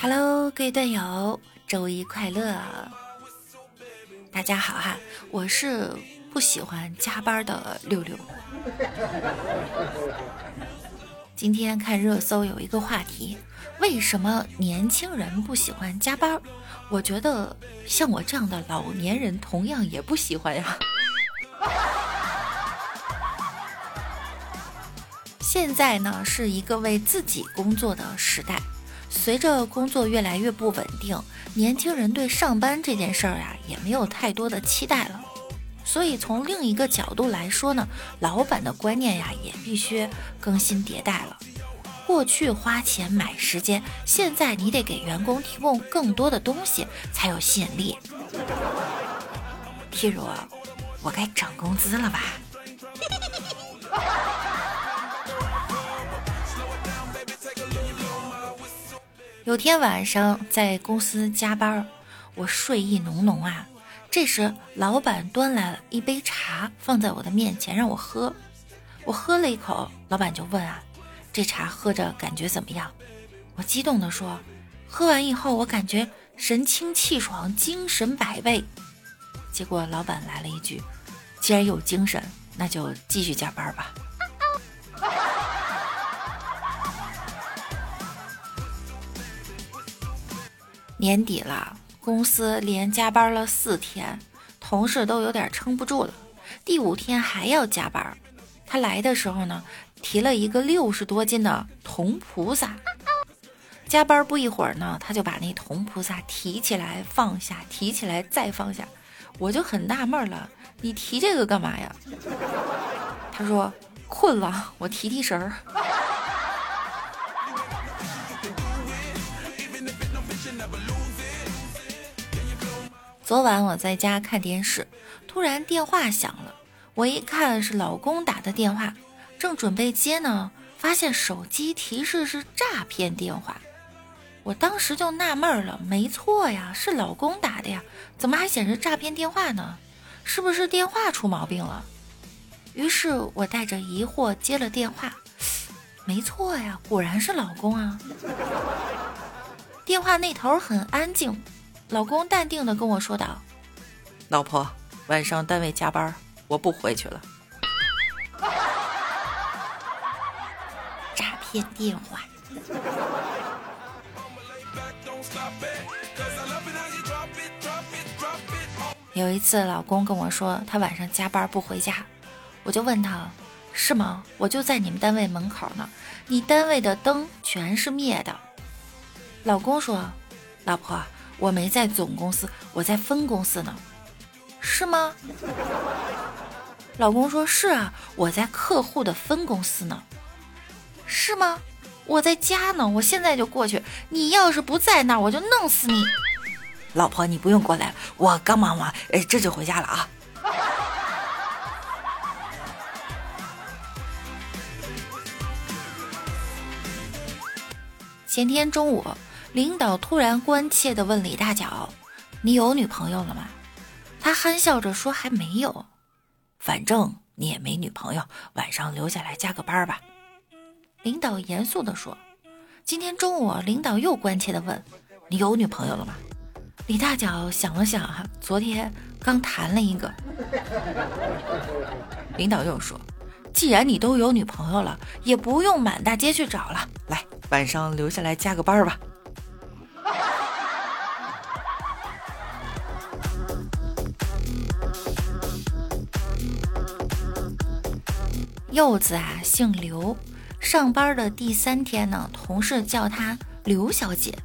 Hello，各位队友，周一快乐！大家好哈，我是不喜欢加班的六六。今天看热搜有一个话题，为什么年轻人不喜欢加班？我觉得像我这样的老年人同样也不喜欢呀。现在呢是一个为自己工作的时代，随着工作越来越不稳定，年轻人对上班这件事儿呀也没有太多的期待了。所以从另一个角度来说呢，老板的观念呀也必须更新迭代了。过去花钱买时间，现在你得给员工提供更多的东西才有吸引力。譬如，我该涨工资了吧？有天晚上在公司加班，我睡意浓浓啊。这时，老板端来了一杯茶，放在我的面前让我喝。我喝了一口，老板就问啊：“这茶喝着感觉怎么样？”我激动地说：“喝完以后，我感觉神清气爽，精神百倍。”结果老板来了一句：“既然有精神，那就继续加班吧。”年底了，公司连加班了四天，同事都有点撑不住了。第五天还要加班，他来的时候呢，提了一个六十多斤的铜菩萨。加班不一会儿呢，他就把那铜菩萨提起来放下，提起来再放下。我就很纳闷了，你提这个干嘛呀？他说困了，我提提神儿。昨晚我在家看电视，突然电话响了。我一看是老公打的电话，正准备接呢，发现手机提示是诈骗电话。我当时就纳闷了，没错呀，是老公打的呀，怎么还显示诈骗电话呢？是不是电话出毛病了？于是我带着疑惑接了电话，没错呀，果然是老公啊。电话那头很安静。老公淡定的跟我说道：“老婆，晚上单位加班，我不回去了。”诈骗电话。有一次，老公跟我说他晚上加班不回家，我就问他：“是吗？我就在你们单位门口呢，你单位的灯全是灭的。”老公说：“老婆。”我没在总公司，我在分公司呢，是吗？老公说是啊，我在客户的分公司呢，是吗？我在家呢，我现在就过去。你要是不在那，我就弄死你。老婆，你不用过来，我刚忙完，哎，这就回家了啊。前天中午。领导突然关切地问李大脚：“你有女朋友了吗？”他憨笑着说：“还没有。”反正你也没女朋友，晚上留下来加个班吧。领导严肃地说：“今天中午，领导又关切地问：‘你有女朋友了吗？’”李大脚想了想，哈，昨天刚谈了一个。领导又说：“既然你都有女朋友了，也不用满大街去找了，来，晚上留下来加个班吧。” 柚子啊，姓刘，上班的第三天呢，同事叫她刘小姐，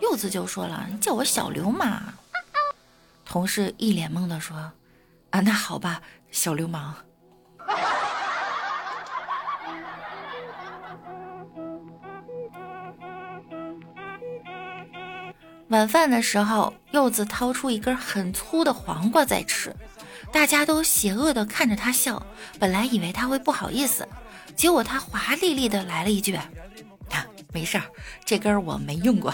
柚子就说了：“你叫我小刘嘛。”同事一脸懵的说：“啊，那好吧，小流氓。”晚饭的时候，柚子掏出一根很粗的黄瓜在吃。大家都邪恶的看着他笑，本来以为他会不好意思，结果他华丽丽的来了一句：“没事儿，这根我没用过。”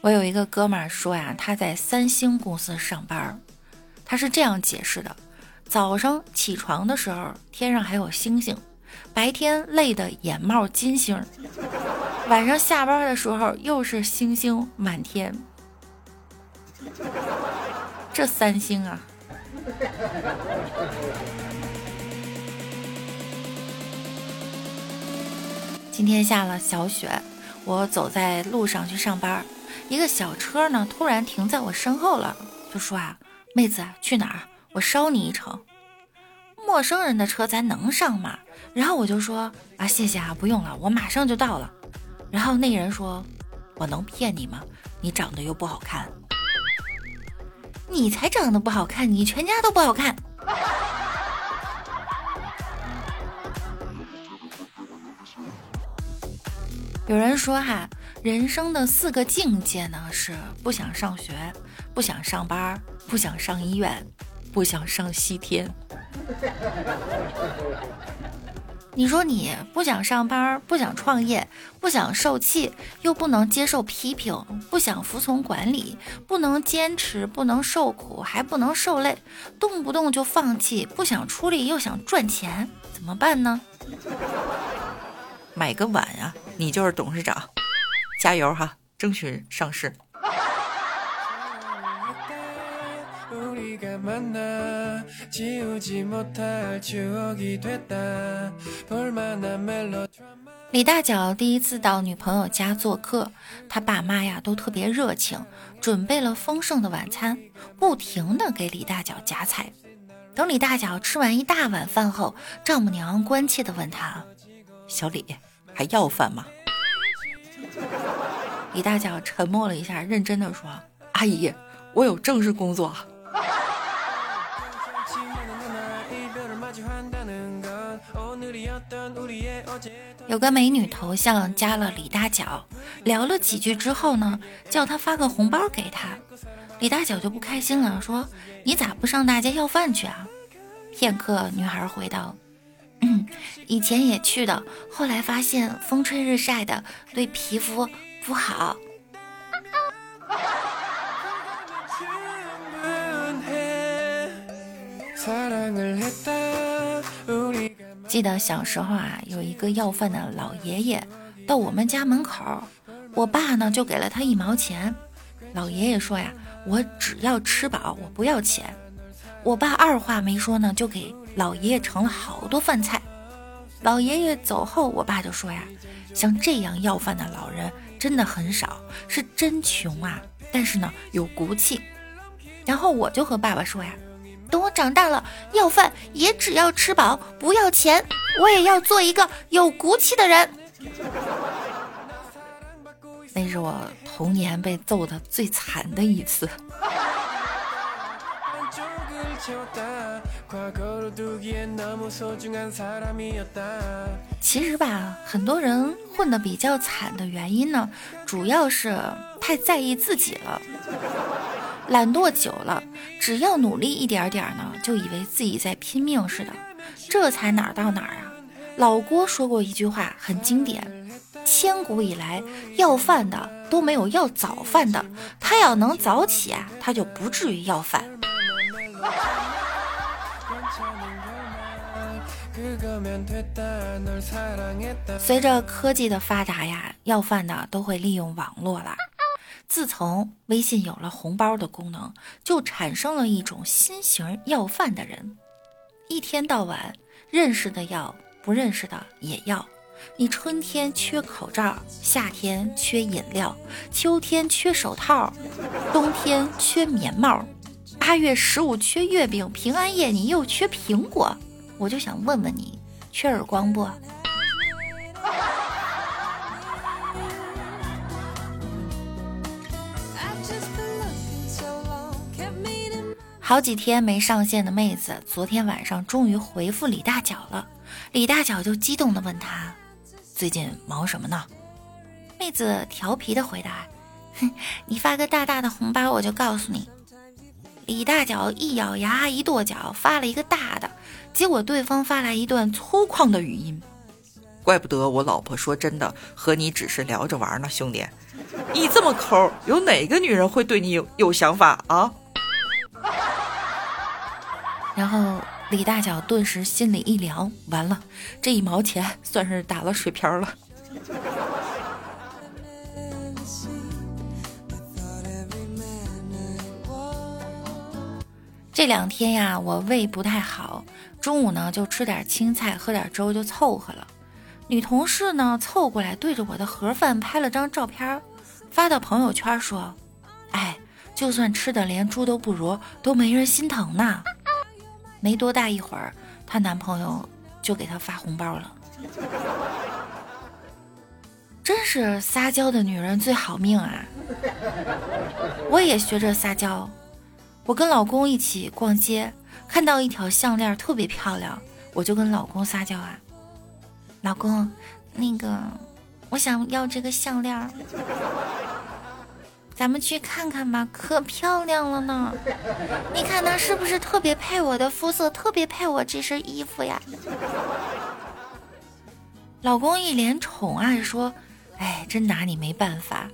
我有一个哥们儿说呀，他在三星公司上班，他是这样解释的：早上起床的时候，天上还有星星，白天累得眼冒金星，晚上下班的时候又是星星满天。这三星啊！今天下了小雪，我走在路上去上班，一个小车呢突然停在我身后了，就说啊，妹子去哪儿？我捎你一程。陌生人的车咱能上吗？然后我就说啊，谢谢啊，不用了，我马上就到了。然后那人说，我能骗你吗？你长得又不好看。你才长得不好看，你全家都不好看。有人说哈，人生的四个境界呢是不想上学，不想上班，不想上医院，不想上西天。你说你不想上班，不想创业，不想受气，又不能接受批评，不想服从管理，不能坚持，不能受苦，还不能受累，动不动就放弃，不想出力又想赚钱，怎么办呢？买个碗呀，你就是董事长，加油哈，争取上市。李大脚第一次到女朋友家做客，他爸妈呀都特别热情，准备了丰盛的晚餐，不停的给李大脚夹菜。等李大脚吃完一大碗饭后，丈母娘关切的问他：“小李，还要饭吗？”李大脚沉默了一下，认真的说：“阿姨，我有正式工作。”有个美女头像加了李大脚，聊了几句之后呢，叫他发个红包给他。李大脚就不开心了，说：“你咋不上大街要饭去啊？”片刻，女孩回道：“嗯，以前也去的，后来发现风吹日晒的对皮肤不好。”记得小时候啊，有一个要饭的老爷爷到我们家门口，我爸呢就给了他一毛钱。老爷爷说呀：“我只要吃饱，我不要钱。”我爸二话没说呢，就给老爷爷盛了好多饭菜。老爷爷走后，我爸就说呀：“像这样要饭的老人真的很少，是真穷啊，但是呢有骨气。”然后我就和爸爸说呀。等我长大了，要饭也只要吃饱，不要钱。我也要做一个有骨气的人。那是我童年被揍的最惨的一次。其实吧，很多人混的比较惨的原因呢，主要是太在意自己了。懒惰久了，只要努力一点点呢，就以为自己在拼命似的，这才哪儿到哪儿啊！老郭说过一句话很经典：千古以来要饭的都没有要早饭的，他要能早起啊，他就不至于要饭。随着科技的发达呀，要饭的都会利用网络了。自从微信有了红包的功能，就产生了一种新型要饭的人，一天到晚认识的要，不认识的也要。你春天缺口罩，夏天缺饮料，秋天缺手套，冬天缺棉帽，八月十五缺月饼，平安夜你又缺苹果。我就想问问你，缺耳光不？好几天没上线的妹子，昨天晚上终于回复李大脚了。李大脚就激动地问他：“最近忙什么呢？”妹子调皮地回答：“哼，你发个大大的红包，我就告诉你。”李大脚一咬牙一跺脚，发了一个大的，结果对方发来一段粗犷的语音：“怪不得我老婆说真的和你只是聊着玩呢，兄弟，你这么抠，有哪个女人会对你有有想法啊？”然后李大脚顿时心里一凉，完了，这一毛钱算是打了水漂了。这两天呀，我胃不太好，中午呢就吃点青菜，喝点粥就凑合了。女同事呢凑过来，对着我的盒饭拍了张照片，发到朋友圈说：“哎，就算吃的连猪都不如，都没人心疼呢。”没多大一会儿，她男朋友就给她发红包了。真是撒娇的女人最好命啊！我也学着撒娇。我跟老公一起逛街，看到一条项链特别漂亮，我就跟老公撒娇啊，老公，那个我想要这个项链，咱们去看看吧，可漂亮了呢。你看它是不是特别配我的肤色，特别配我这身衣服呀？老公一脸宠爱说：“哎，真拿你没办法。”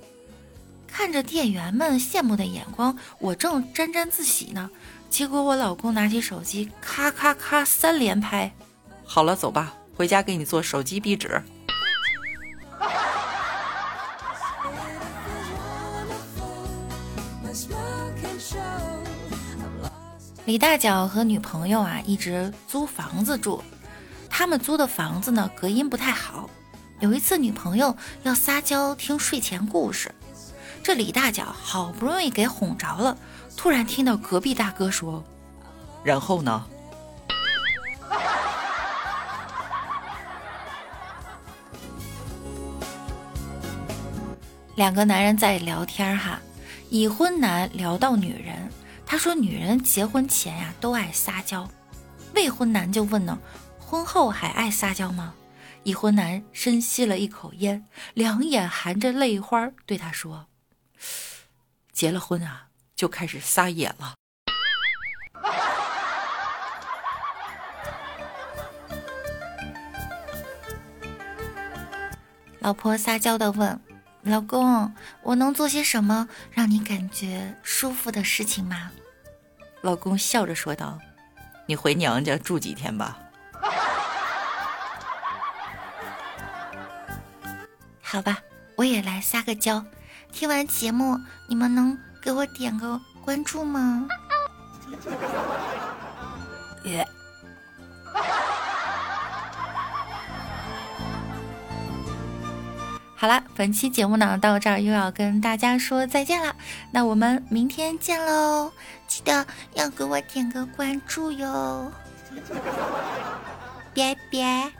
看着店员们羡慕的眼光，我正沾沾自喜呢。结果我老公拿起手机，咔咔咔三连拍。好了，走吧，回家给你做手机壁纸。李大脚和女朋友啊，一直租房子住。他们租的房子呢，隔音不太好。有一次，女朋友要撒娇听睡前故事。这李大脚好不容易给哄着了，突然听到隔壁大哥说：“然后呢？”两个男人在聊天哈，已婚男聊到女人，他说女人结婚前呀都爱撒娇，未婚男就问呢，婚后还爱撒娇吗？已婚男深吸了一口烟，两眼含着泪花对他说。结了婚啊，就开始撒野了。老婆撒娇的问：“老公，我能做些什么让你感觉舒服的事情吗？”老公笑着说道：“你回娘家住几天吧。”好吧，我也来撒个娇。听完节目，你们能给我点个关注吗？好了，本期节目呢到这儿又要跟大家说再见了，那我们明天见喽！记得要给我点个关注哟，拜拜。